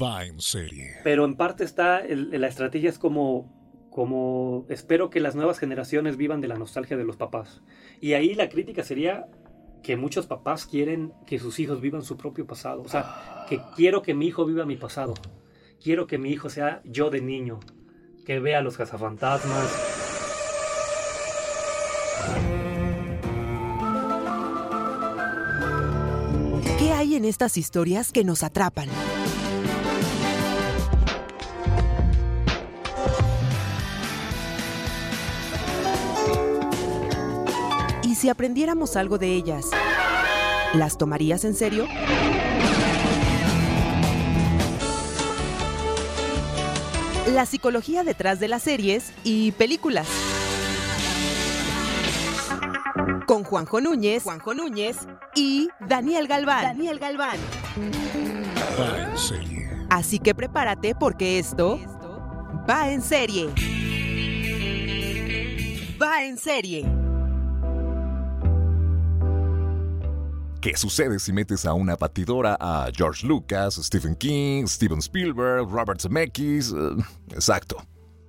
Va en serie. Pero en parte está, el- la estrategia es como, como espero que las nuevas generaciones vivan de la nostalgia de los papás. Y ahí la crítica sería que muchos papás quieren que sus hijos vivan su propio pasado. O sea, que quiero que mi hijo viva mi pasado. Quiero que mi hijo sea yo de niño. Que vea los cazafantasmas. ¿Qué hay en estas historias que nos atrapan? Si aprendiéramos algo de ellas? ¿Las tomarías en serio? La psicología detrás de las series y películas. Con Juanjo Núñez, Juanjo Núñez y Daniel Galván. Daniel Galván. Va en serie. Así que prepárate porque esto va en serie. Va en serie. ¿Qué sucede si metes a una batidora a George Lucas, Stephen King, Steven Spielberg, Robert Zemeckis? Eh, exacto.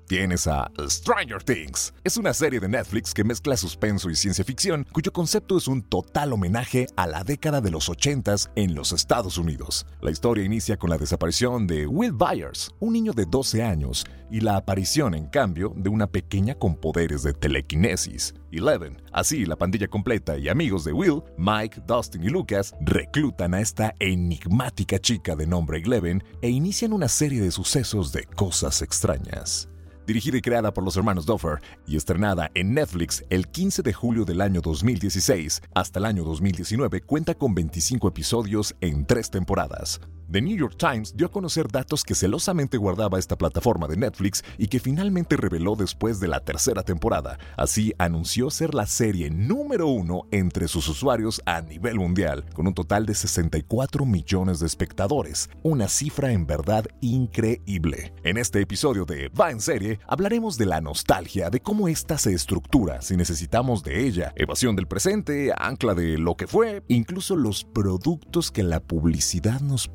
Tienes a Stranger Things. Es una serie de Netflix que mezcla suspenso y ciencia ficción, cuyo concepto es un total homenaje a la década de los 80s en los Estados Unidos. La historia inicia con la desaparición de Will Byers, un niño de 12 años, y la aparición, en cambio, de una pequeña con poderes de telequinesis. Eleven. Así, la pandilla completa y amigos de Will, Mike, Dustin y Lucas reclutan a esta enigmática chica de nombre Eleven e inician una serie de sucesos de cosas extrañas. Dirigida y creada por los hermanos Duffer y estrenada en Netflix el 15 de julio del año 2016 hasta el año 2019, cuenta con 25 episodios en tres temporadas. The New York Times dio a conocer datos que celosamente guardaba esta plataforma de Netflix y que finalmente reveló después de la tercera temporada. Así anunció ser la serie número uno entre sus usuarios a nivel mundial, con un total de 64 millones de espectadores, una cifra en verdad increíble. En este episodio de Va en serie hablaremos de la nostalgia, de cómo ésta se estructura, si necesitamos de ella, evasión del presente, ancla de lo que fue, incluso los productos que la publicidad nos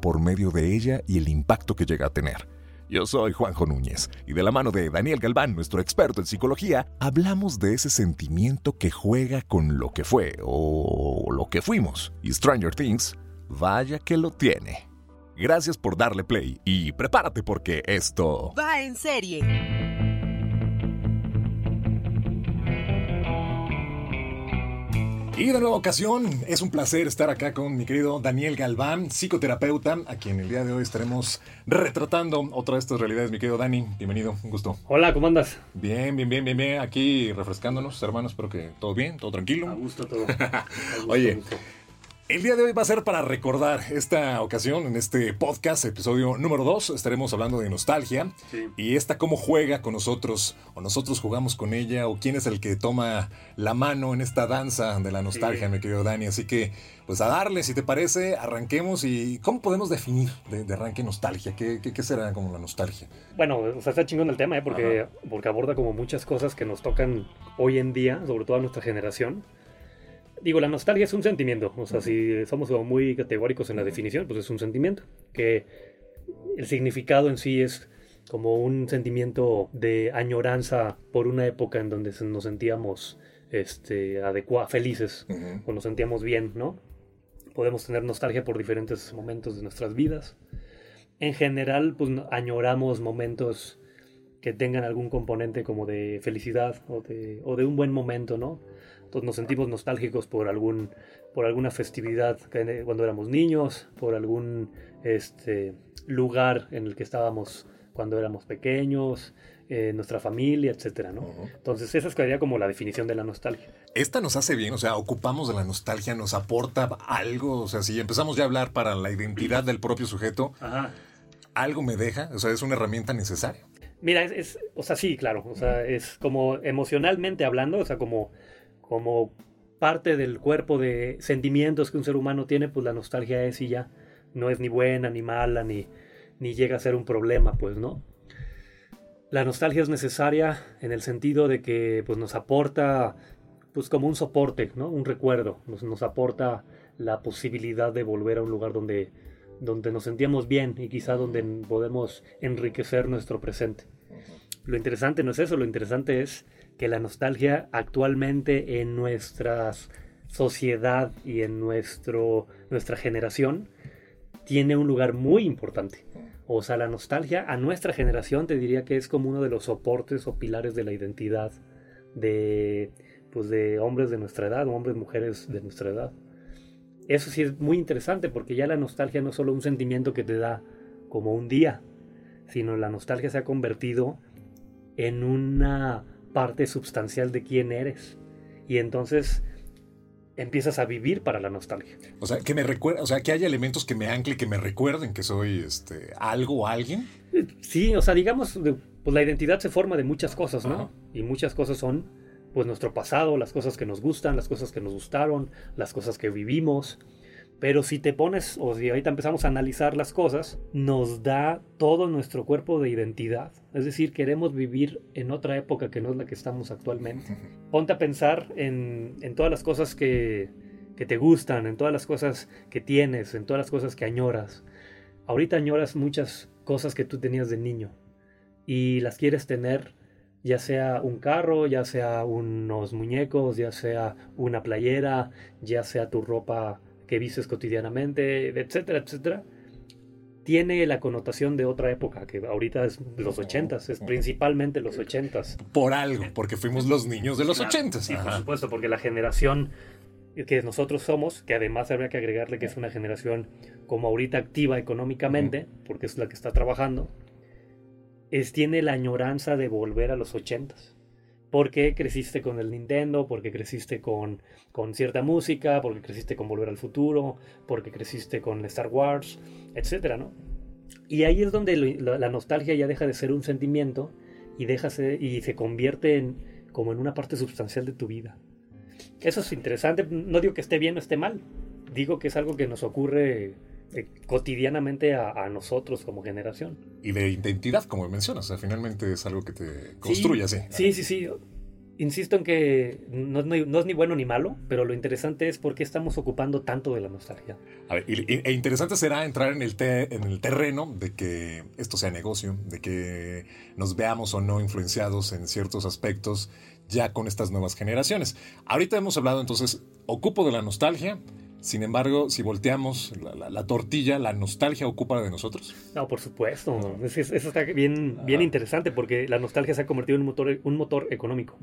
por medio de ella y el impacto que llega a tener. Yo soy Juanjo Núñez y de la mano de Daniel Galván, nuestro experto en psicología, hablamos de ese sentimiento que juega con lo que fue o lo que fuimos. Y Stranger Things, vaya que lo tiene. Gracias por darle play y prepárate porque esto... Va en serie. Y de nueva ocasión, es un placer estar acá con mi querido Daniel Galván, psicoterapeuta, a quien el día de hoy estaremos retratando otra de estas realidades. Mi querido Dani, bienvenido, un gusto. Hola, ¿cómo andas? Bien, bien, bien, bien, bien. Aquí refrescándonos, hermanos. Espero que todo bien, todo A tranquilo. gusto todo. A gusto, Oye. a gusto. El día de hoy va a ser para recordar esta ocasión, en este podcast, episodio número 2. Estaremos hablando de nostalgia Sí. y esta cómo juega con nosotros, o nosotros jugamos con ella, o quién es el que toma la mano en esta danza de la nostalgia, Sí. mi querido Dani. Así que, pues a darle, si te parece, arranquemos. ¿Y cómo podemos definir de, de arranque nostalgia? ¿Qué, qué, qué será como la nostalgia? Bueno, o sea, está chingón el tema, ¿eh? Porque, porque aborda como muchas cosas que nos tocan hoy en día, sobre todo a nuestra generación. Digo, la nostalgia es un sentimiento. O sea, si somos muy categóricos en la definición, pues es un sentimiento. Que el significado en sí es como un sentimiento de añoranza por una época en donde nos sentíamos este, adecua- felices Ujú. o nos sentíamos bien, ¿no? Podemos tener nostalgia por diferentes momentos de nuestras vidas. En general, pues añoramos momentos que tengan algún componente como de felicidad o de, o de un buen momento, ¿no? Entonces nos sentimos nostálgicos por algún por alguna festividad que- cuando éramos niños, por algún este lugar en el que estábamos cuando éramos pequeños, eh, nuestra familia, etcétera, ¿no? Entonces, esa sería como la definición de la nostalgia. Esta nos hace bien, o sea, ocupamos de la nostalgia, nos aporta algo, o sea, si empezamos ya a hablar para la identidad del propio sujeto, algo me deja, o sea, es una herramienta necesaria. Mira, es, o sea, sí, claro, o sea, es como emocionalmente hablando, o sea, como, como parte del cuerpo de sentimientos que un ser humano tiene, pues la nostalgia es y ya, no es ni buena, ni mala, ni, ni llega a ser un problema, pues, ¿no? La nostalgia es necesaria en el sentido de que pues, nos aporta pues, como un soporte, ¿no? un recuerdo, nos, nos aporta la posibilidad de volver a un lugar donde, donde nos sentíamos bien y quizá donde podemos enriquecer nuestro presente. Lo interesante no es eso, lo interesante es que la nostalgia actualmente en nuestra sociedad y en nuestro, nuestra generación tiene un lugar muy importante. O sea, la nostalgia a nuestra generación te diría que es como uno de los soportes o pilares de la identidad de, pues de hombres de nuestra edad hombres, mujeres de nuestra edad. Eso sí es muy interesante porque ya la nostalgia no es solo un sentimiento que te da como un día, sino la nostalgia se ha convertido en una parte sustancial de quién eres. Y entonces empiezas a vivir para la nostalgia. O sea, que me recuerda, o sea, que haya elementos que me anclen, que me recuerden que soy este algo o alguien. Sí, o sea, digamos, pues la identidad se forma de muchas cosas, ¿no? Y muchas cosas son pues nuestro pasado, las cosas que nos gustan, las cosas que nos gustaron, las cosas que vivimos. Pero si te pones, o si ahorita empezamos a analizar las cosas, nos da todo nuestro cuerpo de identidad. Es decir, queremos vivir en otra época que no es la que estamos actualmente. Ponte a pensar en, en todas las cosas que, que te gustan, en todas las cosas que tienes, en todas las cosas que añoras. Ahorita añoras muchas cosas que tú tenías de niño y las quieres tener ya sea un carro, ya sea unos muñecos, ya sea una playera, ya sea tu ropa que vistes cotidianamente, etcétera, etcétera, tiene la connotación de otra época, que ahorita es los ochentas, es principalmente los ochentas. Por algo, porque fuimos los niños de los ochentas. Sí, por supuesto, porque la generación que nosotros somos, que además habría que agregarle que es una generación como ahorita activa económicamente, porque es la que está trabajando, es, tiene la añoranza de volver a los ochentas porque creciste con el Nintendo, porque creciste con, con cierta música, porque creciste con Volver al Futuro, porque creciste con Star Wars, etcétera, ¿no? Y ahí es donde la, nostalgia ya deja de ser un sentimiento y, deja y se convierte en, como en una parte sustancial de tu vida. Eso es interesante, no digo que esté bien o esté mal, digo que es algo que nos ocurre eh, cotidianamente a, nosotros como generación. Y de identidad, como mencionas, finalmente es algo que te construye sí, Sí, sí, sí. Insisto en que no, es ni bueno ni malo, pero lo interesante es por qué estamos ocupando tanto de la nostalgia. A ver, e interesante será entrar en el, en el terreno de que esto sea negocio, de que nos veamos o no influenciados en ciertos aspectos ya con estas nuevas generaciones. Ahorita hemos hablado entonces, ocupo de la nostalgia, sin embargo, si volteamos la, tortilla, ¿la nostalgia ocupa de nosotros? No, por supuesto. Eso, está bien, bien interesante porque la nostalgia se ha convertido en un motor, un motor económico.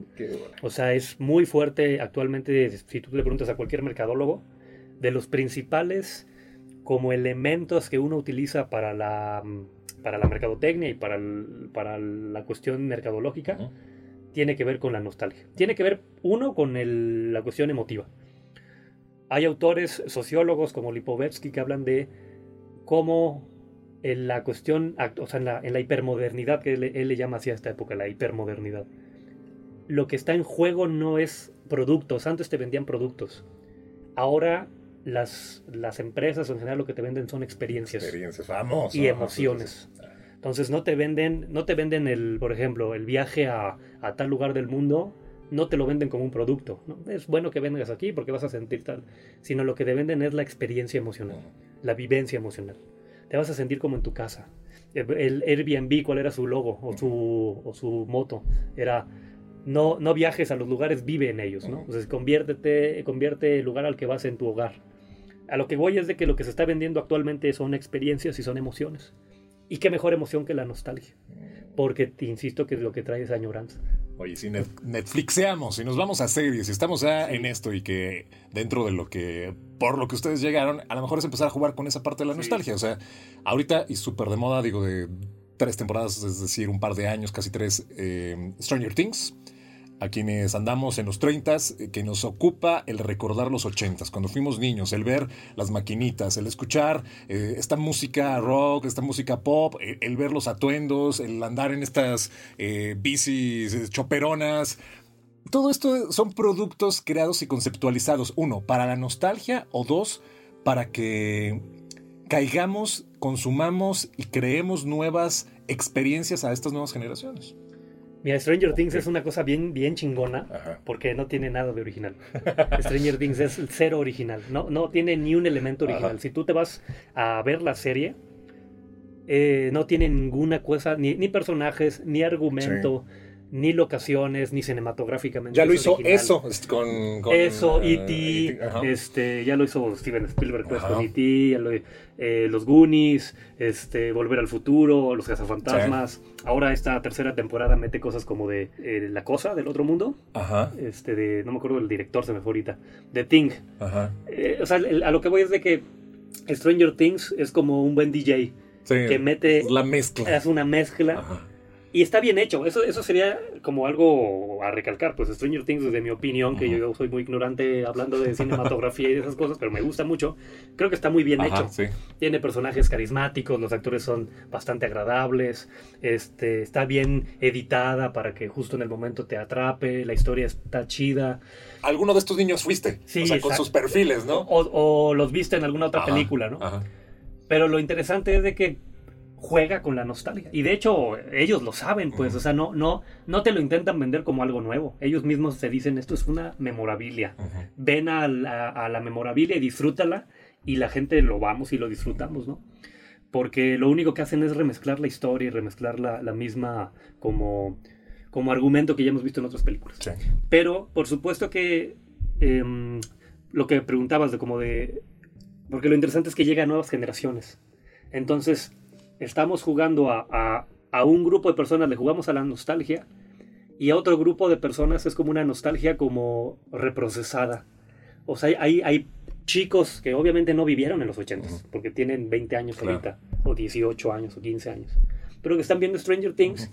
O sea, es muy fuerte actualmente, si tú le preguntas a cualquier mercadólogo, de los principales como elementos que uno utiliza para la, para la mercadotecnia y para, para la cuestión mercadológica, tiene que ver con la nostalgia. Tiene que ver, uno, con la cuestión emotiva. Hay autores sociólogos como Lipovetsky que hablan de cómo en la cuestión, o sea, en la, hipermodernidad, que él, le llama así a esta época, la hipermodernidad, lo que está en juego no es productos, antes te vendían productos. Ahora las, las empresas en general lo que te venden son experiencias. Experiencias, vamos. Y emociones. Entonces no te venden, no te venden el, por ejemplo, el viaje a, a tal lugar del mundo no te lo venden como un producto. ¿no? Es bueno que vengas aquí porque vas a sentir tal, sino lo que te venden es la experiencia emocional, la vivencia emocional. Te vas a sentir como en tu casa. El Airbnb, ¿cuál era su logo o su, o su moto? Era no, no viajes a los lugares, vive en ellos, ¿no? Entonces conviértete, convierte el lugar al que vas en tu hogar. A lo que voy es de que lo que se está vendiendo actualmente son experiencias y son emociones. Y qué mejor emoción que la nostalgia. Porque te insisto que lo que trae es añoranza. Oye, si Netflixeamos, si nos vamos a series, si estamos ya en esto y que dentro de lo que, por lo que ustedes llegaron, a lo mejor es empezar a jugar con esa parte de la nostalgia. O sea, ahorita y súper de moda, digo, de tres temporadas, es decir, un par de años, casi tres, eh, Stranger Things. A quienes andamos en los 30, eh, que nos ocupa el recordar los 80, cuando fuimos niños, el ver las maquinitas, el escuchar eh, esta música rock, esta música pop, el, ver los atuendos, el andar en estas bicis choperonas, todo esto son productos creados y conceptualizados, uno, para la nostalgia o dos, para que caigamos, consumamos y creemos nuevas experiencias a estas nuevas generaciones. Mira, Stranger Things es una cosa bien, bien chingona porque no tiene nada de original. Stranger Things es cero original, no, no tiene ni un elemento original. Si tú te vas a ver la serie, eh, no tiene ninguna cosa, ni, personajes, ni argumento ni locaciones, ni cinematográficamente. Ya lo hizo eso con, Eso, E.T., e este, ya lo hizo Steven Spielberg pues, con E.T., eh, los Goonies, este, Volver al Futuro, Los Cazafantasmas. Ahora esta tercera temporada mete cosas como de eh, La Cosa del Otro Mundo. Ajá. Este, de, no me acuerdo del director, se me fue ahorita. The Thing. Ajá. Eh, o sea, a lo que voy es de que Stranger Things es como un buen DJ. que mete... La mezcla. Es una mezcla. Ajá y está bien hecho. Eso, eso sería como algo a recalcar. Pues Stranger Things, desde mi opinión, que yo soy muy ignorante hablando de cinematografía y de esas cosas, pero me gusta mucho. Creo que está muy bien hecho. Tiene personajes carismáticos, los actores son bastante agradables. Este, está bien editada para que justo en el momento te atrape. La historia está chida. ¿Alguno de estos niños fuiste? Sí, o sea, con sus perfiles, ¿no? O, los viste en alguna otra película, ¿no? Pero lo interesante es de que juega con la nostalgia. Y de hecho, ellos lo saben, pues, o sea, no, no, no te lo intentan vender como algo nuevo. Ellos mismos se dicen, esto es una memorabilia. Ven a la, memorabilia y disfrútala, y la gente lo vamos y lo disfrutamos, ¿no? Porque lo único que hacen es remezclar la historia y remezclar la, misma como, como argumento que ya hemos visto en otras películas. Pero, por supuesto que em, lo que preguntabas de como de... Porque lo interesante es que llega a nuevas generaciones. Entonces, estamos jugando a, un grupo de personas, le jugamos a la nostalgia, y a otro grupo de personas es como una nostalgia como reprocesada. O sea, hay, hay chicos que obviamente no vivieron en los 80 porque tienen 20 años ahorita, o 18 años, o 15 años, pero que están viendo Stranger Things.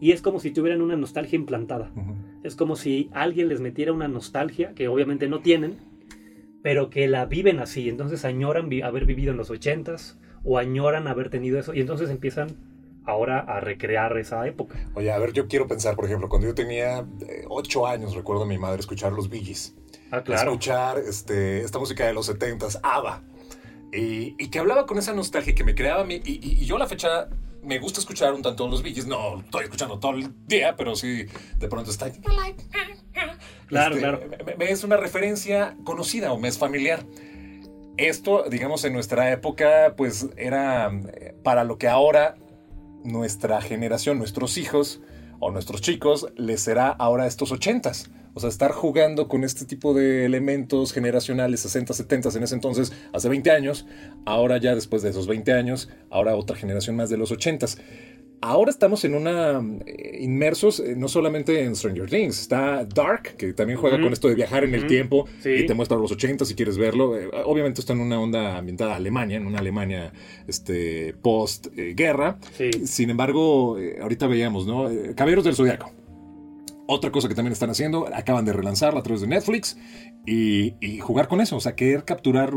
Y es como si tuvieran una nostalgia implantada. Es como si alguien les metiera una nostalgia que obviamente no tienen, pero que la viven así. Entonces añoran haber vivido en los 80s o añoran haber tenido eso y entonces empiezan ahora a recrear esa época. Oye, a ver, yo quiero pensar, por ejemplo, cuando yo tenía eh, ocho años, recuerdo a mi madre escuchar los Bee Ah, claro. Escuchar este, esta música de los setentas, ABBA. Y, y, que hablaba con esa nostalgia que me creaba a mí. Y, y, yo la fecha me gusta escuchar un tanto los Bee No estoy escuchando todo el día, pero sí de pronto está... Claro, este, claro. Me, es una referencia conocida o me es familiar. Esto, digamos, en nuestra época, pues era eh, para lo que ahora nuestra generación, nuestros hijos o nuestros chicos, les será ahora estos ochentas. O sea, estar jugando con este tipo de elementos generacionales, 60, 70 en ese entonces, hace 20 años, ahora ya después de esos 20 años, ahora otra generación más de los 80 ahora estamos en una eh, inmersos eh, no solamente en Stranger Things, está Dark, que también juega con esto de viajar en el tiempo y te muestra los 80 si quieres verlo. Eh, obviamente está en una onda ambientada Alemania, en una Alemania este, post guerra. Sin embargo, ahorita veíamos, ¿no? Caballeros del Zodiaco otra cosa que también están haciendo, acaban de relanzarla a través de Netflix y, jugar con eso, o sea, querer capturar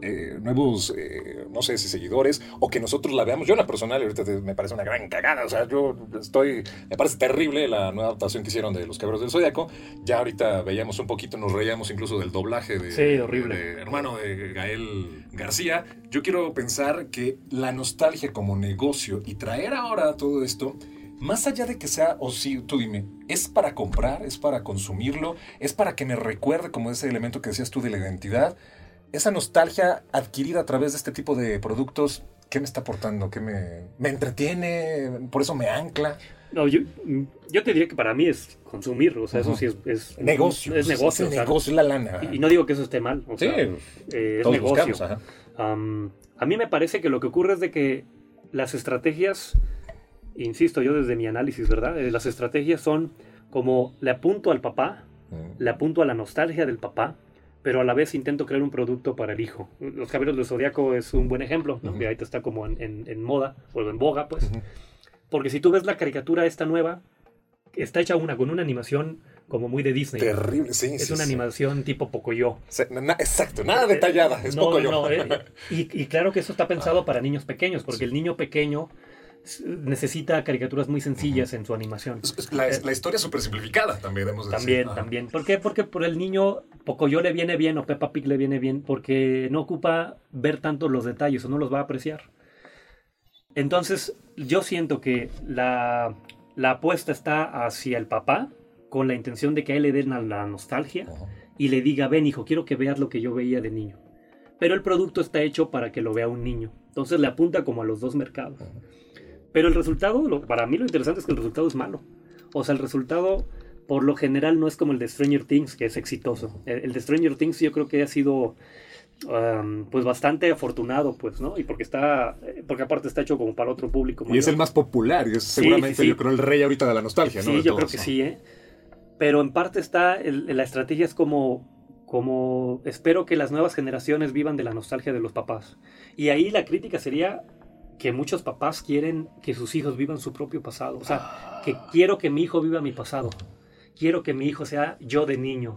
eh, nuevos, eh, no sé si seguidores o que nosotros la veamos. Yo, en la personal, ahorita me parece una gran cagada, o sea, yo estoy, me parece terrible la nueva adaptación que hicieron de Los Cabros del Zodiaco. Ya ahorita veíamos un poquito, nos reíamos incluso del doblaje de, sí, horrible. de hermano de Gael García. Yo quiero pensar que la nostalgia como negocio y traer ahora todo esto más allá de que sea, o sí, tú dime, ¿es para comprar? ¿Es para consumirlo? ¿Es para que me recuerde como ese elemento que decías tú de la identidad? Esa nostalgia adquirida a través de este tipo de productos, ¿qué me está aportando? ¿Qué me, me entretiene? ¿Por eso me ancla? No, yo, yo te diría que para mí es consumir, o sea, eso sí es, negocio. Es negocio. Es negocio, es la lana. Y, no digo que eso esté mal. sí, eh, es negocio. a mí me parece que lo que ocurre es de que las estrategias insisto yo desde mi análisis, ¿verdad? Eh, las estrategias son como le apunto al papá, mm. le apunto a la nostalgia del papá, pero a la vez intento crear un producto para el hijo. Los Caballeros del Zodiaco es un buen ejemplo, ¿no? que ahorita está como en, moda, o en boga, pues. Porque si tú ves la caricatura esta nueva, está hecha una con una animación como muy de Disney. Terrible, sí, Es sí, una sí. animación tipo Pocoyo. Na- exacto, nada detallada, es No, poco no, eh, y, y claro que eso está pensado para niños pequeños, porque el niño pequeño necesita caricaturas muy sencillas en su animación. Es- es La, la historia súper simplificada también. También, también. ¿Por qué? Porque por el niño Pocoyo le viene bien o Peppa Pig le viene bien porque no ocupa ver tanto los detalles o no los va a apreciar. Entonces, yo siento que la, la apuesta está hacia el papá con la intención de que a él le den a la nostalgia y le diga, ven hijo, quiero que veas lo que yo veía de niño. Pero el producto está hecho para que lo vea un niño. Entonces le apunta como a los dos mercados. Pero el resultado, lo- para mí lo interesante es que el resultado es malo. O sea, el resultado por lo general no es como el de Stranger Things, que es exitoso. El, el de Stranger Things yo creo que ha sido um, pues bastante afortunado, pues, ¿no? Y porque está, porque aparte está hecho como para otro público. Y es el más popular, y es Sí, seguramente, sí, sí. yo creo, el rey ahorita de la nostalgia, ¿no? Sí, De yo todos, creo que ¿no? sí, ¿eh? Pero en parte está, el- la estrategia es como, como, espero que las nuevas generaciones vivan de la nostalgia de los papás. Y ahí la crítica sería que muchos papás quieren que sus hijos vivan su propio pasado. O sea, que quiero que mi hijo viva mi pasado. Quiero que mi hijo sea yo de niño.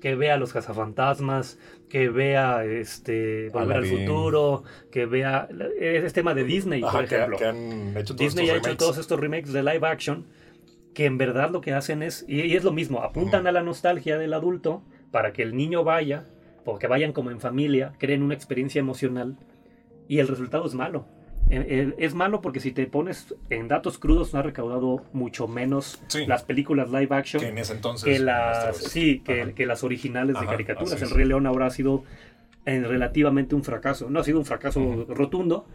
Que vea los cazafantasmas, que vea este Volver al. Futuro, que vea... Es tema de Disney, por Ajá, ejemplo. que han hecho todos Disney ha hecho todos estos remakes de live action que en verdad lo que hacen es, y, y es lo mismo, apuntan a la nostalgia del adulto para que el niño vaya, o que vayan como en familia, creen una experiencia emocional, y el resultado es malo. Es malo porque si te pones en datos crudos, no ha recaudado mucho menos Sí. las películas live action Que en ese entonces. que las, sí, que, las originales de caricaturas. El. Rey León ahora ha sido en relativamente un fracaso. No ha sido un fracaso rotundo,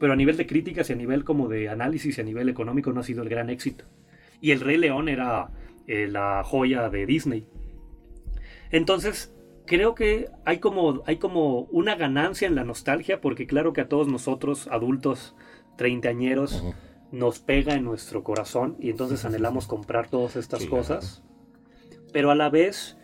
pero a nivel de críticas y a nivel como de análisis y a nivel económico no ha sido el gran éxito. Y el Rey León era eh, la joya de Disney. Entonces, creo que hay como, hay como una ganancia en la nostalgia, porque claro que a todos nosotros, adultos, treintañeros, nos pega en nuestro corazón y entonces anhelamos comprar todas estas Sí, cosas. Pero a la vez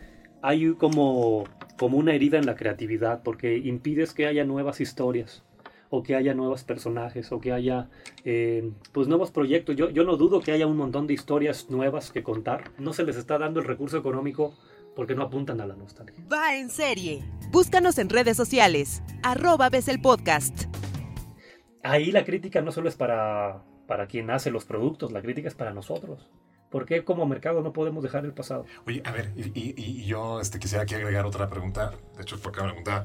hay como, como una herida en la creatividad, porque impides que haya nuevas historias o que haya nuevos personajes, o que haya eh, pues nuevos proyectos. Yo, yo no dudo que haya un montón de historias nuevas que contar. No se les está dando el recurso económico porque no apuntan a la nostalgia. Va en serie. Búscanos en redes sociales. Arroba ves el podcast. Ahí la crítica no solo es para, para quien hace los productos, la crítica es para nosotros. ¿Por qué como mercado no podemos dejar el pasado? Oye, a ver, y, y- y yo este, quisiera aquí agregar otra pregunta. De hecho, por acá me preguntaba.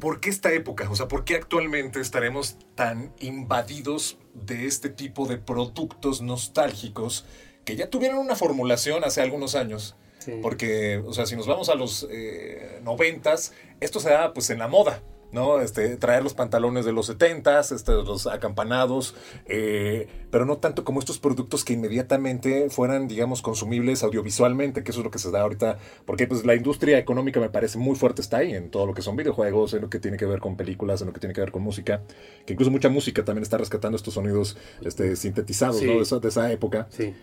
¿Por qué esta época? O sea, ¿por qué actualmente estaremos tan invadidos de este tipo de productos nostálgicos que ya tuvieron una formulación hace algunos años? Sí. Porque, o sea, si nos vamos a los eh, noventas, esto se da pues en la moda, ¿no? Este, traer los pantalones de los setentas, este, los acampanados, eh, pero no tanto como estos productos que inmediatamente fueran, digamos, consumibles audiovisualmente, que eso es lo que se da ahorita, porque pues la industria económica me parece muy fuerte está ahí, en todo lo que son videojuegos, en lo que tiene que ver con películas, en lo que tiene que ver con música, que incluso mucha música también está rescatando estos sonidos este, sintetizados, Sí. ¿no? De esa, de esa época. Sí.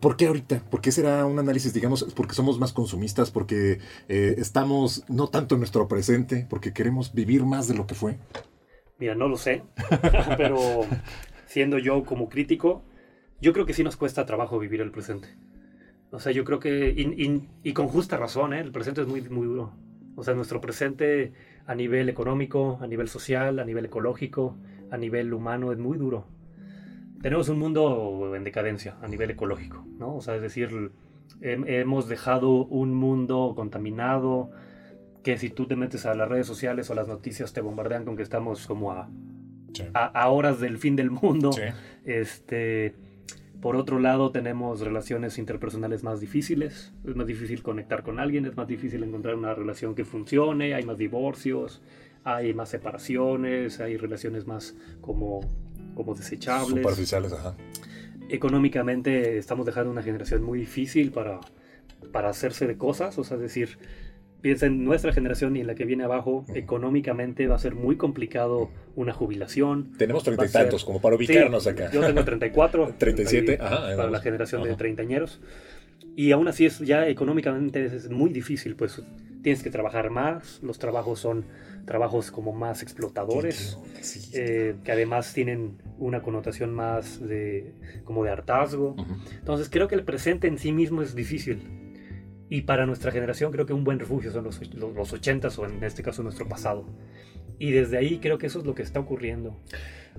¿Por qué ahorita? ¿Por qué será un análisis, digamos, porque somos más consumistas, porque eh, estamos no tanto en nuestro presente, porque queremos vivir más de lo que fue? Mira, no lo sé, pero siendo yo como crítico, yo creo que sí nos cuesta trabajo vivir el presente. O sea, yo creo que, y, y- y con justa razón, ¿eh? el presente es muy, muy duro. O sea, nuestro presente a nivel económico, a nivel social, a nivel ecológico, a nivel humano es muy duro. Tenemos un mundo en decadencia a nivel ecológico, ¿no? O sea, es decir, hem- hemos dejado un mundo contaminado, que si tú te metes a las redes sociales o a las noticias te bombardean con que estamos como a, Sí. a, a horas del fin del mundo. Sí. Este, por otro lado, tenemos relaciones interpersonales más difíciles. Es más difícil conectar con alguien, es más difícil encontrar una relación que funcione, hay más divorcios, hay más separaciones, hay relaciones más como, como desechables. Superficiales, ajá. Económicamente estamos dejando una generación muy difícil para, para hacerse de cosas, o sea, es decir, piensa en nuestra generación y en la que viene abajo, económicamente va a ser muy complicado una jubilación, Tenemos treinta y ser- tantos, como para ubicarnos Sí, acá. Yo tengo 34. 37, ahí, ajá, Para vamos. la generación de treintañeros. Y aún así es ya económicamente es muy difícil, pues tienes que trabajar más, los trabajos son trabajos como más explotadores, Sí. eh, que además tienen una connotación más de como de hartazgo. Entonces creo que el presente en sí mismo es difícil. Y para nuestra generación creo que un buen refugio son los, los, los 80 o en este caso nuestro pasado. Y desde ahí creo que eso es lo que está ocurriendo.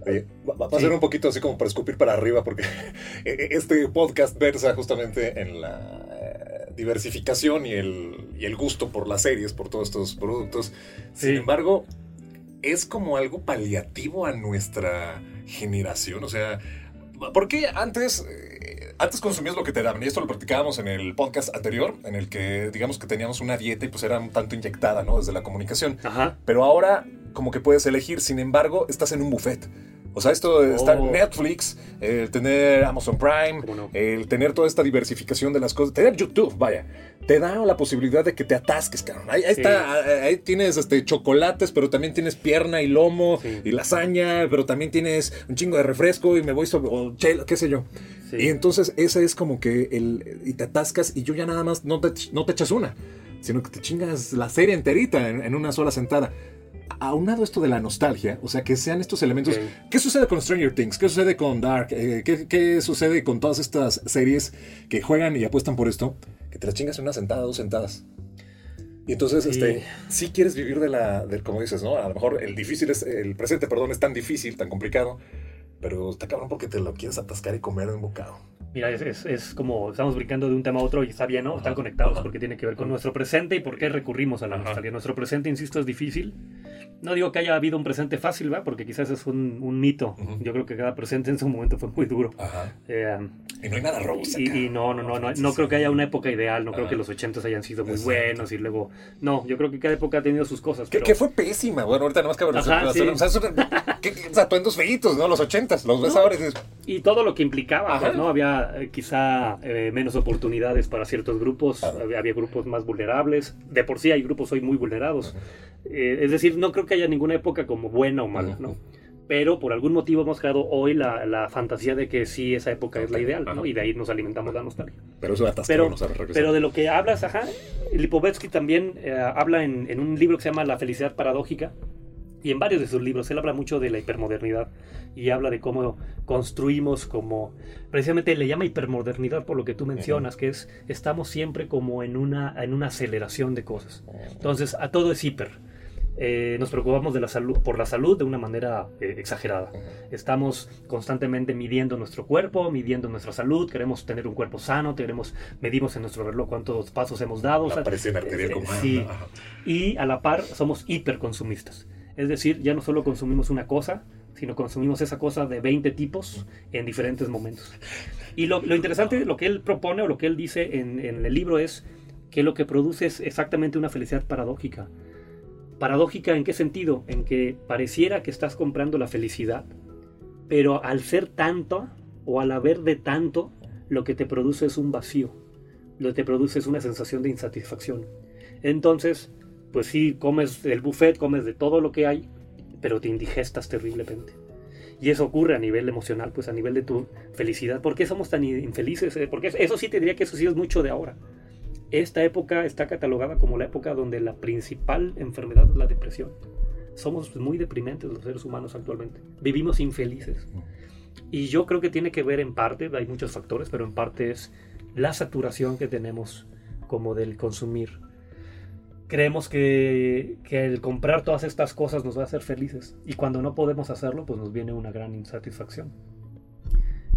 Oye, va, a ser un poquito así como para escupir para arriba, porque este podcast versa justamente en la diversificación y el, y el gusto por las series, por todos estos productos. Sin embargo, es como algo paliativo a nuestra generación. O sea, ¿por qué antes, eh, antes consumías lo que te daban? Y esto lo practicábamos en el podcast anterior, en el que digamos que teníamos una dieta y pues era un tanto inyectada, ¿no? Desde la comunicación. Ajá. Pero ahora como que puedes elegir, sin embargo, estás en un buffet. O sea, esto estar Oh. Netflix, el tener Amazon Prime, ¿Cómo no? el tener toda esta diversificación de las cosas, tener YouTube, vaya, te da la posibilidad de que te atasques, cabrón. Ahí, ahí Sí. está, ahí- tienes este, chocolates, pero también tienes pierna y lomo Sí. y lasaña, pero también tienes un chingo de refresco y me voy sobre, o chela, qué sé yo. Sí. Y entonces ese es como que el, y te atascas y yo ya nada más no te, no te echas una, sino que te chingas la serie enterita en, en una sola sentada. Aunado esto de la nostalgia, o sea, que sean estos elementos. ¿Qué sucede con Stranger Things? ¿Qué sucede con Dark? Eh, ¿qué, qué sucede con todas estas series que juegan y apuestan por esto? Que te las chingas en una sentada, dos sentadas. Y entonces, Sí. este, si quieres vivir de la, del, como dices, ¿no? A lo mejor el difícil es, el presente, perdón, es tan difícil, tan complicado, pero está cabrón porque te lo quieres atascar y comer de un bocado. Mira, es, es, es como estamos brincando de un tema a otro y está bien, ¿no? Están conectados porque tiene que ver con nuestro presente y por qué recurrimos a la Ajá. nostalgia. Nuestro presente, insisto, es difícil. No digo que haya habido un presente fácil, ¿va? Porque quizás es un, un mito. Ujú. Yo creo que cada presente en su momento fue muy duro. Ajá. Eh, Y no hay nada rosa. y, y no, no, no, no, no creo que haya una época ideal. No creo Ajá. que los 80 hayan sido muy Exacto. buenos y luego... No, yo creo que cada época ha tenido sus cosas. Que, pero- que fue pésima, bueno, ahorita nomás cabe Ajá, hacer- sí. o sea, que- que- atuendos feitos, ¿no? Los ochentas, los ves No. ahora y dices, Y todo lo que implicaba, Ajá. pues, ¿no? Había quizá eh, menos oportunidades para ciertos grupos, había, había grupos más vulnerables. De por sí hay grupos hoy muy vulnerados. Eh, es decir, no creo que haya ninguna época como buena o mala. ¿no? Pero por algún motivo hemos creado hoy la, la fantasía de que sí, esa época es la ideal. ¿no? Y de ahí nos alimentamos la nostalgia. pero eso Pero, no pero de lo que hablas, ajá, Lipovetsky también eh, habla en, en un libro que se llama La felicidad paradójica. Y en varios de sus libros él habla mucho de la hipermodernidad y habla de cómo construimos como precisamente le llama hipermodernidad por lo que tú mencionas, que es estamos siempre como en una en una aceleración de cosas. Entonces, a todo es hiper. Eh, nos preocupamos de la salud, por la salud de una manera eh, exagerada. Estamos constantemente midiendo nuestro cuerpo, midiendo nuestra salud, queremos tener un cuerpo sano, queremos, medimos en nuestro reloj cuántos pasos hemos dado. o La sea, presión arterial eh, como sí. Y a la par somos hiperconsumistas. Es decir, ya no solo consumimos una cosa, sino consumimos esa cosa de 20 tipos en diferentes momentos. Y lo, interesante, lo que él propone o lo que él dice en, en el libro es que lo que produce es exactamente una felicidad paradójica. ¿Paradójica en qué sentido? En que pareciera que estás comprando la felicidad, pero al ser tanto o al haber de tanto, lo que te produce es un vacío, lo que te produce es una sensación de insatisfacción. Entonces, pues sí, comes del buffet, comes de todo lo que hay, pero te indigestas terriblemente. Y eso ocurre a nivel emocional, pues a nivel de tu felicidad. ¿Por qué somos tan infelices? Eh, Porque eso sí te diría que eso sí es mucho de ahora. Esta época está catalogada como la época donde la principal enfermedad es la depresión. Somos muy deprimentes los seres humanos actualmente. Vivimos infelices. Y yo creo que tiene que ver en parte, hay muchos factores, pero en parte es la saturación que tenemos como del consumir. Creemos que, que el comprar todas estas cosas nos va a hacer felices. Y cuando no podemos hacerlo, pues nos viene una gran insatisfacción.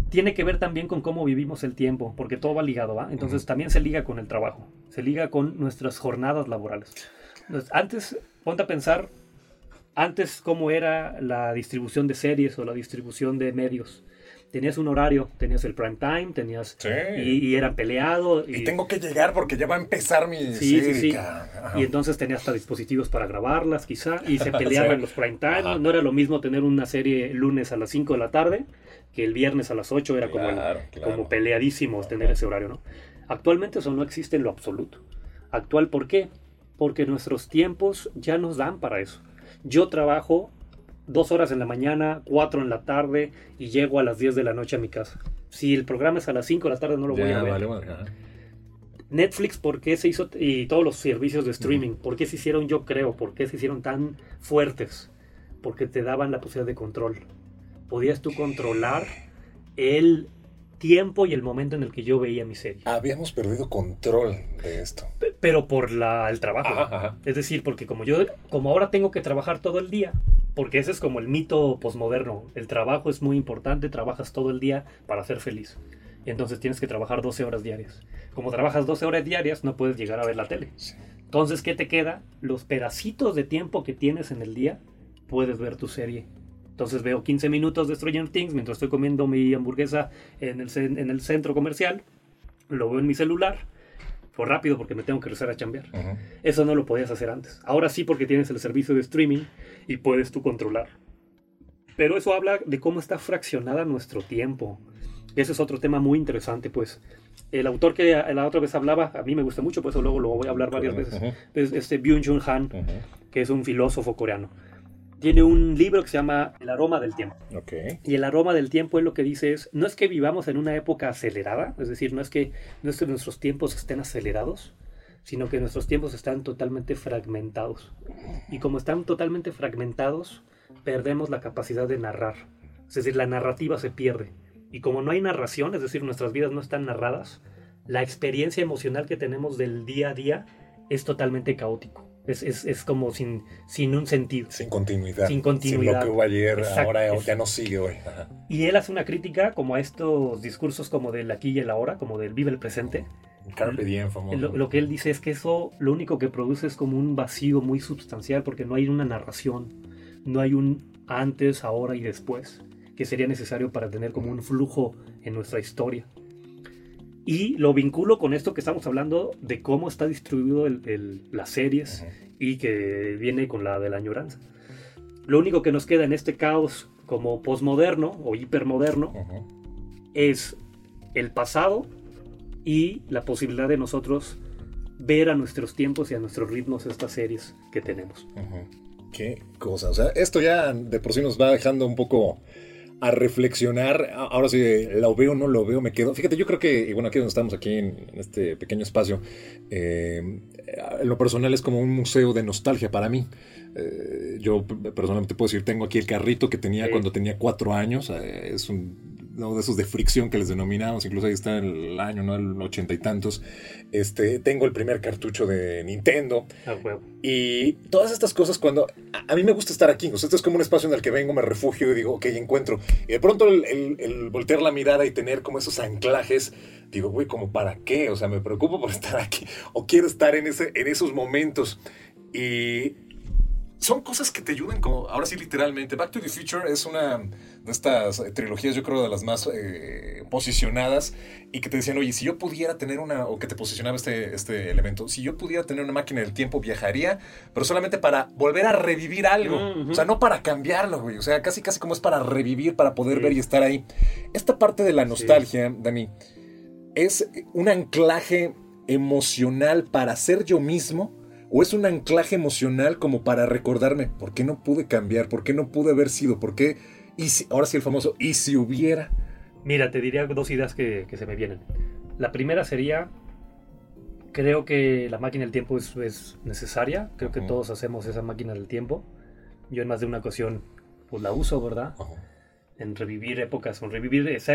Tiene que ver también con cómo vivimos el tiempo, porque todo va ligado, ¿va? Entonces también se liga con el trabajo, se liga con nuestras jornadas laborales. Entonces, antes, ponte a pensar, antes cómo era la distribución de series o la distribución de medios. Tenías un horario, tenías el prime time, tenías... Sí. Y, y era peleado. Y tengo que llegar porque ya va a empezar mi Sí, sí, sí. Y entonces tenía hasta dispositivos para grabarlas, quizá, y se peleaban Sí. los prime time. Ajá. No era lo mismo tener una serie lunes a las 5 de la tarde que el viernes a las 8, era como, el- Claro, claro. como peleadísimo tener ese horario, ¿no? Actualmente eso no existe en lo absoluto. Actual, ¿por qué? Porque nuestros tiempos ya nos dan para eso. Yo trabajo dos horas en la mañana, cuatro en la tarde y llego a las 10 de la noche a mi casa. Si el programa es a las 5 de la tarde, no lo voy Ya, a ver. vale, vale, ajá. Netflix, ¿por qué se hizo? Y todos los servicios de streaming, ¿por qué se hicieron, yo creo, por qué se hicieron tan fuertes? Porque te daban la posibilidad de control. podías tú controlar el tiempo y el momento en el que yo veía mi serie. Habíamos perdido control de esto. Pero por la, el trabajo. Ajá, ajá. Es decir, porque como yo, como ahora tengo que trabajar todo el día, porque ese es como el mito posmoderno. El trabajo es muy importante, trabajas todo el día para ser feliz. Y entonces tienes que trabajar 12 horas diarias. Como trabajas 12 horas diarias, no puedes llegar a ver la tele. Entonces, ¿qué te queda? Los pedacitos de tiempo que tienes en el día, puedes ver tu serie. Entonces veo 15 minutos de Stranger Things mientras estoy comiendo mi hamburguesa en el, cen- en el centro comercial. Lo veo en mi celular. Fue rápido porque me tengo que regresar a chambear. Eso no lo podías hacer antes. Ahora sí porque tienes el servicio de streaming y puedes tú controlar. Pero eso habla de cómo está fraccionada nuestro tiempo. Ese es otro tema muy interesante, pues. El autor que la otra vez hablaba, a mí me gusta mucho, pues eso luego lo voy a hablar varias veces. Es este Byung-Chun Han, que es un filósofo coreano. Tiene un libro que se llama El aroma del tiempo. Ok. Y el aroma del tiempo es lo que dice es, no es que vivamos en una época acelerada, es decir, no es que, no es que nuestros tiempos estén acelerados, sino que nuestros tiempos están totalmente fragmentados. Y como están totalmente fragmentados, perdemos la capacidad de narrar. Es decir, la narrativa se pierde. Y como no hay narración, es decir, nuestras vidas no están narradas, la experiencia emocional que tenemos del día a día es totalmente caótico. Es, es, es como sin, sin un sentido. Sin continuidad. Sin continuidad. Sin lo que hubo ayer, Exacto. ahora Es- ya no sigue hoy. Ajá. Y él hace una crítica como a estos discursos como del aquí y el ahora, como del vive el presente. Carpe diem, famoso. Lo, lo que él dice es que eso lo único que produce es como un vacío muy substancial porque no hay una narración, no hay un antes, ahora y después, que sería necesario para tener como un flujo en nuestra historia. Y lo vinculo con esto que estamos hablando de cómo está distribuido el- el- las series y que viene con la de la añoranza. Lo único que nos queda en este caos como posmoderno o hipermoderno es el pasado y la posibilidad de nosotros ver a nuestros tiempos y a nuestros ritmos estas series que tenemos. Qué cosa. O sea, esto ya de por sí nos va dejando un poco a reflexionar. Ahora sí, lo veo, no lo veo, me quedo. Fíjate, yo creo que, y bueno, aquí donde estamos, aquí en, este pequeño espacio, eh, lo personal es como un museo de nostalgia para mí. Eh, yo personalmente puedo decir, tengo aquí el carrito que tenía Sí. cuando tenía cuatro años. eh, es un uno de esos de fricción que les denominamos, incluso ahí está el año, ¿no? El ochenta y tantos. Este, tengo el primer cartucho de Nintendo. A huevo. Y todas estas cosas cuando... A, a mí me gusta estar aquí. O sea, esto es como un espacio en el que vengo, me refugio y digo, ok, encuentro. Y de pronto el, el- el voltear la mirada y tener como esos anclajes, digo, güey, ¿como para qué? O sea, me preocupo por estar aquí. O quiero estar en, ese, en esos momentos. Y son cosas que te ayudan como, ahora sí literalmente, Back to the Future es una de estas eh, trilogías, yo creo, de las más eh, posicionadas y que te decían, oye, si yo pudiera tener una, o que te posicionaba este, este elemento, si yo pudiera tener una máquina del tiempo, viajaría, pero solamente para volver a revivir algo, o sea, no para cambiarlo, güey, o sea, casi casi como es para revivir, para poder Sí. ver y estar ahí. Esta parte de la nostalgia, Dani, es un anclaje emocional para ser yo mismo o es un anclaje emocional como para recordarme por qué no pude cambiar, por qué no pude haber sido, por qué y si, ahora sí el famoso y si hubiera. Mira, te diría dos ideas que, que se me vienen. La primera sería, creo que la máquina del tiempo es, es necesaria, creo que todos hacemos esa máquina del tiempo. Yo en más de una ocasión pues la uso, ¿verdad? En revivir épocas, en revivir esa-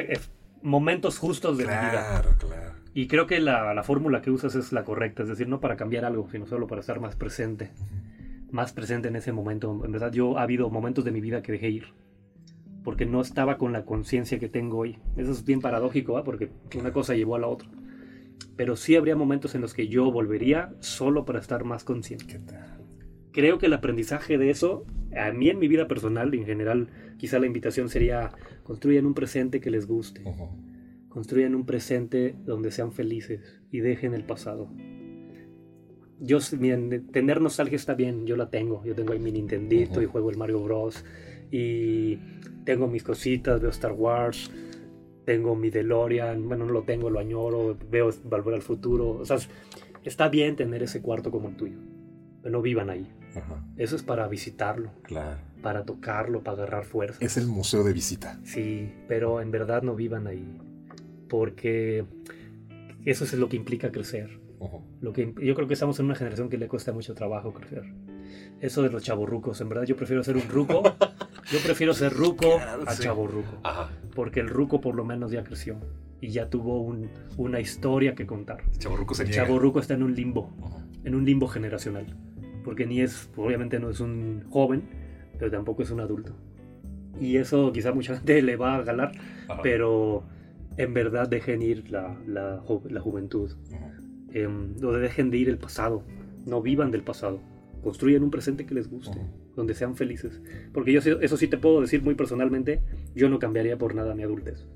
momentos justos de mi vida. Claro, claro. Y creo que la, la fórmula que usas es la correcta, es decir, no para cambiar algo, sino solo para estar más presente. Más presente en ese momento. En verdad, yo ha habido momentos de mi vida que dejé ir. Porque no estaba con la conciencia que tengo hoy. Eso es bien paradójico, ¿va? porque una cosa llevó a la otra. Pero sí habría momentos en los que yo volvería solo para estar más consciente. ¿Qué tal? Creo que el aprendizaje de eso, a mí en mi vida personal, en general, quizá la invitación sería construyan un presente que les guste. Ujú. Construyan un presente donde sean felices y dejen el pasado. Yo, miren, tener nostalgia está bien, yo la tengo. Yo tengo ahí mi Nintendito y juego el Mario Bros. Y tengo mis cositas, veo Star Wars, tengo mi DeLorean. Bueno, no lo tengo, lo añoro, veo Volver al Futuro. O sea, está bien tener ese cuarto como el tuyo, no vivan ahí. Ajá, Eso es para visitarlo, claro. para tocarlo, para agarrar fuerza. Es el museo de visita. Sí, pero en verdad no vivan ahí. Porque eso es lo que implica crecer. Lo que, yo creo que estamos en una generación que le cuesta mucho trabajo crecer. Eso de los chavorrucos, en verdad yo prefiero ser un ruco Yo prefiero ser ruco Claro, a sí. chavo ruco. Ajá. Porque el ruco por lo menos ya creció y ya tuvo un- una historia que contar. Chaborruco se El niega. chavo ruco está en un limbo, en un limbo generacional. Porque ni es, obviamente no es un joven, pero tampoco es un adulto. Y eso quizá mucha gente le va a galar, Ajá. pero en verdad dejen ir la, la, ju- la juventud. Ajá. Em, no dejen de ir el pasado. No vivan del pasado. Construyan un presente que les guste, Ujú. donde sean felices. Porque yo eso sí te puedo decir muy personalmente, yo no cambiaría por nada mi adultez.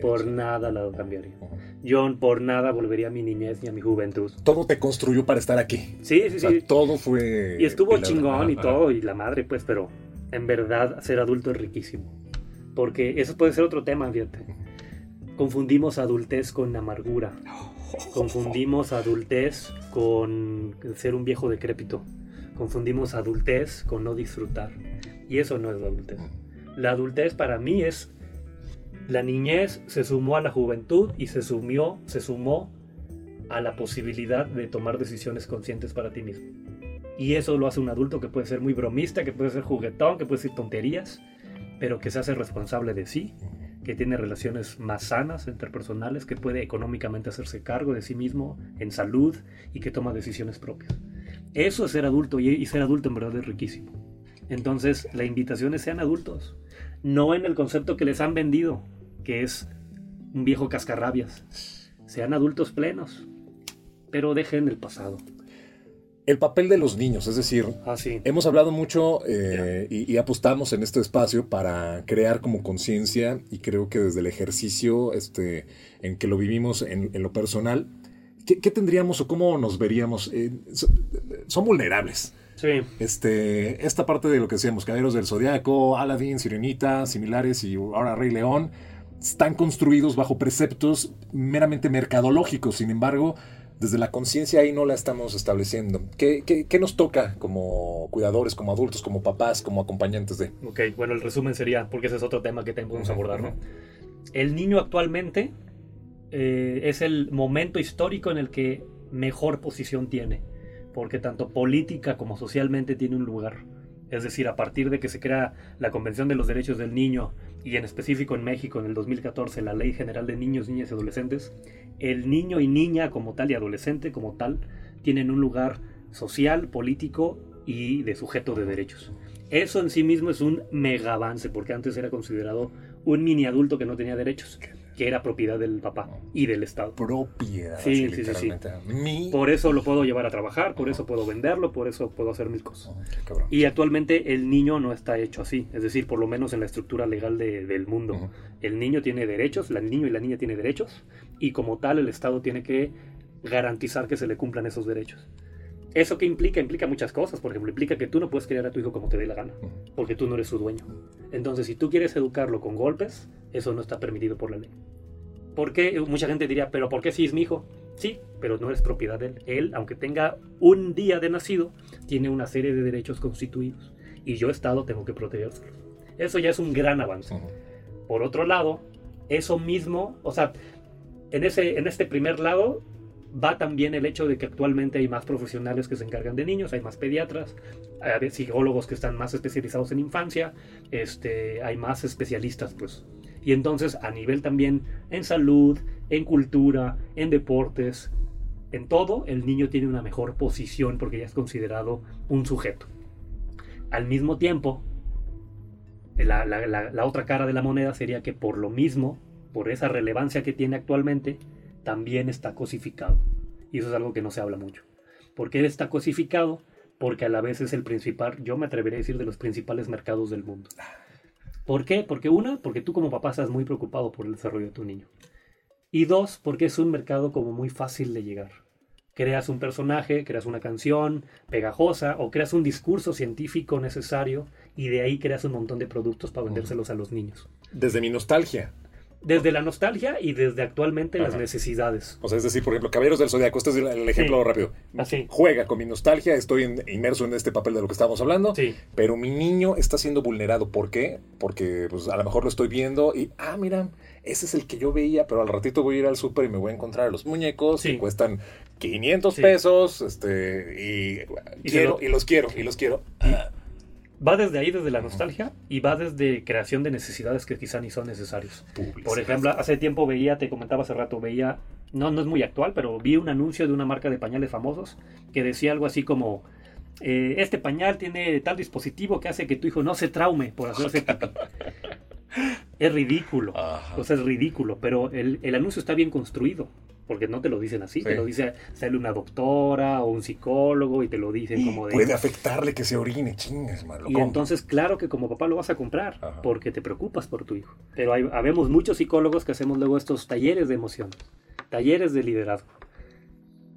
Por nada la cambiaría. Ajá. Yo por nada volvería a mi niñez ni a mi juventud. Todo te construyó para estar aquí. Sí, sí, O sea, sí. todo fue. Y estuvo pilar- chingón y Ajá, todo, y la madre, pues, pero en verdad ser adulto es riquísimo. Porque eso puede ser otro tema, fíjate. Confundimos adultez con amargura. Confundimos adultez con ser un viejo decrépito. Confundimos adultez con no disfrutar. Y eso no es la adultez. La adultez para mí es la niñez se sumó a la juventud y se sumió, se sumó a la posibilidad de tomar decisiones conscientes para ti mismo. Y eso lo hace un adulto que puede ser muy bromista, que puede ser juguetón, que puede decir tonterías, pero que se hace responsable de sí, que tiene relaciones más sanas interpersonales, que puede económicamente hacerse cargo de sí mismo en salud y que toma decisiones propias. Eso es ser adulto y, ser adulto en verdad es riquísimo. Entonces, la invitación es sean adultos, no en el concepto que les han vendido, que es un viejo cascarrabias. Sean adultos plenos, pero dejen el pasado. El papel de los niños, es decir, Así. hemos hablado mucho eh, y, y apostamos en este espacio para crear como conciencia y creo que desde el ejercicio este, en que lo vivimos en, en lo personal, ¿qué, qué tendríamos o cómo nos veríamos? Eh, so- son vulnerables. Sí. Este, esta parte de lo que decíamos, Caballeros del Zodiaco, Aladdin, Sirenita, similares y ahora Rey León, están construidos bajo preceptos meramente mercadológicos. Sin embargo, desde la conciencia ahí no la estamos estableciendo. ¿Qué, qué, qué nos toca como cuidadores, como adultos, como papás, como acompañantes de? Ok, bueno, el resumen sería, porque ese es otro tema que también podemos abordar, ¿no? El niño actualmente eh, es el momento histórico en el que mejor posición tiene, porque tanto política como socialmente tiene un lugar. Es decir, a partir de que se crea la Convención de los Derechos del Niño y en específico en México en el 2014 la Ley General de Niños, Niñas y Adolescentes, el niño y niña como tal y adolescente como tal tienen un lugar social, político y de sujeto de derechos. Eso en sí mismo es un mega avance, porque antes era considerado un mini adulto que no tenía derechos, que era propiedad del papá y del Estado. Propiedad, Sí, así, sí, sí, sí. Mi... Por eso lo puedo llevar a trabajar, por eso puedo venderlo, por eso puedo hacer mil cosas. Y actualmente el niño no está hecho así, es decir, por lo menos en la estructura legal de- del mundo. El niño tiene derechos, el niño y la niña tienen derechos, y como tal el Estado tiene que garantizar que se le cumplan esos derechos. ¿Eso qué implica? Implica muchas cosas. Por ejemplo, implica que tú no puedes criar a tu hijo como te dé la gana, porque tú no eres su dueño. Entonces, si tú quieres educarlo con golpes, eso no está permitido por la ley. ¿Por qué? Mucha gente diría, ¿pero por qué si es mi hijo? Sí, pero no es propiedad de él. Él, aunque tenga un día de nacido, tiene una serie de derechos constituidos. Y yo, Estado, tengo que protegérselos. Eso ya es un gran avance. Por otro lado, eso mismo, o sea, en, ese, en este primer lado va también el hecho de que actualmente hay más profesionales que se encargan de niños, hay más pediatras, hay psicólogos que están más especializados en infancia, este, hay más especialistas, pues. Y entonces a nivel también en salud, en cultura, en deportes, en todo, el niño tiene una mejor posición porque ya es considerado un sujeto. Al mismo tiempo, la, otra cara de la moneda sería que por lo mismo, por esa relevancia que tiene actualmente, también está cosificado. Y eso es algo que no se habla mucho. ¿Por qué está cosificado? Porque a la vez es el principal, yo me atrevería a decir, de los principales mercados del mundo. ¿Por qué? Porque una, porque tú como papá estás muy preocupado por el desarrollo de tu niño. Y dos, porque es un mercado como muy fácil de llegar. Creas un personaje, creas una canción pegajosa o creas un discurso científico necesario y de ahí creas un montón de productos para vendérselos a los niños. Desde mi nostalgia. Desde la nostalgia y desde actualmente las necesidades. O sea, es decir, por ejemplo, Caballeros del Zodiaco, este es el, el ejemplo Sí. rápido. Así. Juega con mi nostalgia, estoy en- inmerso en este papel de lo que estábamos hablando, Sí. pero mi niño está siendo vulnerado. ¿Por qué? Porque pues, a lo mejor lo estoy viendo y, ah, mira, ese es el que yo veía, pero al ratito voy a ir al súper y me voy a encontrar los muñecos Sí. que cuestan 500 Sí. pesos, este, y, Y quiero, lo- y los quiero, y los quiero. Ah, Va desde ahí, desde la nostalgia, y va desde creación de necesidades que quizá ni son necesarios. Por ejemplo, hace tiempo veía, te comentaba hace rato, veía, no, no es muy actual, pero vi un anuncio de una marca de pañales famosos que decía algo así como, eh, este pañal tiene tal dispositivo que hace que tu hijo no se traume por hacerse pipí. es ridículo, o sea, es ridículo, pero el, el anuncio está bien construido porque no te lo dicen así, te lo dice, sale una doctora o un psicólogo y te lo dicen como de... Puede afectarle que se orine, chingas, malo. Y entonces, claro que como papá lo vas a comprar, porque te preocupas por tu hijo. Pero hay, habemos muchos psicólogos que hacemos luego estos talleres de emociones, talleres de liderazgo,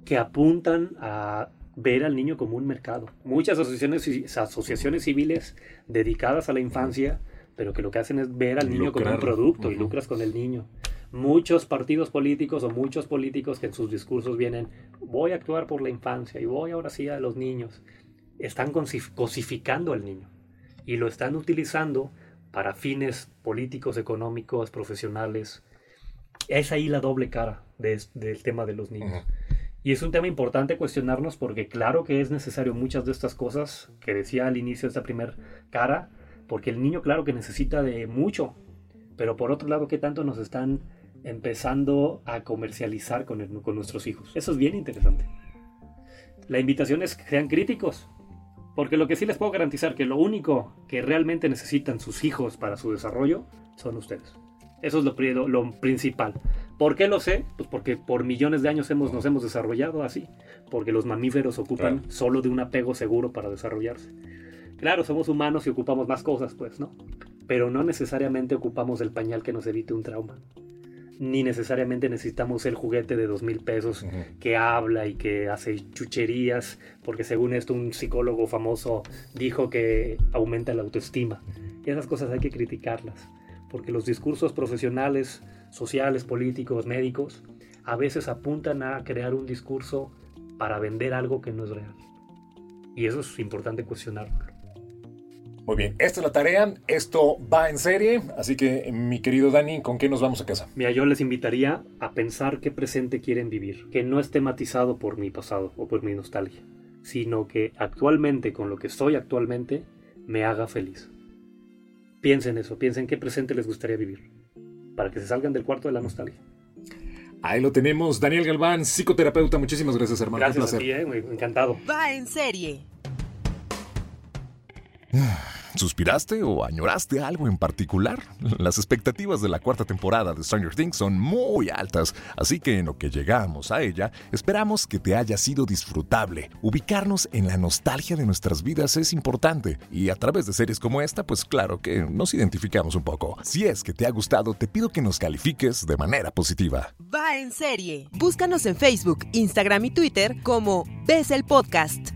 que apuntan a ver al niño como un mercado. Muchas asociaciones, asociaciones civiles dedicadas a la infancia, pero que lo que hacen es ver al niño como un producto y lucras con el niño muchos partidos políticos o muchos políticos que en sus discursos vienen, voy a actuar por la infancia y voy ahora sí a los niños, están cosificando al niño y lo están utilizando para fines políticos, económicos, profesionales. Es ahí la doble cara del tema de los niños. Y es un tema importante cuestionarnos porque claro que es necesario muchas de estas cosas que decía al inicio de esta primera cara, porque el niño claro que necesita de mucho, pero por otro lado, ¿qué tanto nos están empezando a comercializar con, con nuestros hijos. Eso es bien interesante. La invitación es que sean críticos, porque lo que sí les puedo garantizar que lo único que realmente necesitan sus hijos para su desarrollo son ustedes. Eso es lo, lo, principal. ¿Por qué lo sé? Pues porque por millones de años hemos, nos hemos desarrollado así. Porque los mamíferos ocupan solo de un apego seguro para desarrollarse. Claro, somos humanos y ocupamos más cosas, pues, ¿no? Pero no necesariamente ocupamos el pañal que nos evite un trauma ni necesariamente necesitamos el juguete de dos mil pesos que habla y que hace chucherías, porque según esto un psicólogo famoso dijo que aumenta la autoestima. Y esas cosas hay que criticarlas, porque los discursos profesionales, sociales, políticos, médicos, a veces apuntan a crear un discurso para vender algo que no es real. Y eso es importante cuestionarlo. Muy bien, esta es la tarea, esto va en serie, así que mi querido Dani, ¿con qué nos vamos a casa? Mira, yo les invitaría a pensar qué presente quieren vivir, que no esté matizado por mi pasado o por mi nostalgia, sino que actualmente, con lo que soy actualmente, me haga feliz. Piensen eso, piensen qué presente les gustaría vivir, para que se salgan del cuarto de la nostalgia. Ahí lo tenemos, Daniel Galván, psicoterapeuta. Muchísimas gracias, hermano. Gracias a ti, eh, encantado. Va en serie. ¿Suspiraste o añoraste algo en particular? Las expectativas de la cuarta temporada de Stranger Things son muy altas, así que en lo que llegamos a ella, esperamos que te haya sido disfrutable. Ubicarnos en la nostalgia de nuestras vidas es importante, y a través de series como esta, pues claro que nos identificamos un poco. Si es que te ha gustado, te pido que nos califiques de manera positiva. Va en serie. Búscanos en Facebook, Instagram y Twitter como Ves el Podcast.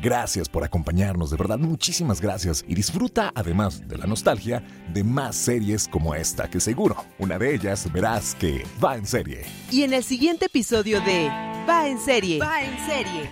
Gracias por acompañarnos, de verdad, muchísimas gracias. Y disfruta, además de la nostalgia, de más series como esta, que seguro, una de ellas verás que va en serie. Y en el siguiente episodio de Va en serie. Va en serie.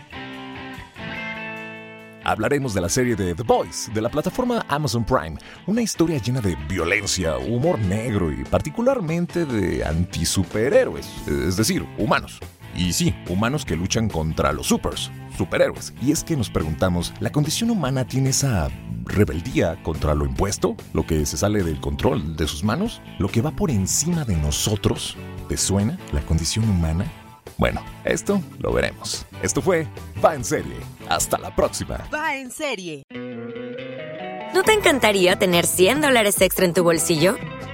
Hablaremos de la serie de The Boys, de la plataforma Amazon Prime, una historia llena de violencia, humor negro y particularmente de antisuperhéroes, es decir, humanos. Y sí, humanos que luchan contra los supers, superhéroes. Y es que nos preguntamos, ¿la condición humana tiene esa rebeldía contra lo impuesto? ¿Lo que se sale del control de sus manos? ¿Lo que va por encima de nosotros? ¿Te suena la condición humana? Bueno, esto lo veremos. Esto fue Va en serie. Hasta la próxima. Va en serie. ¿No te encantaría tener 100 dólares extra en tu bolsillo?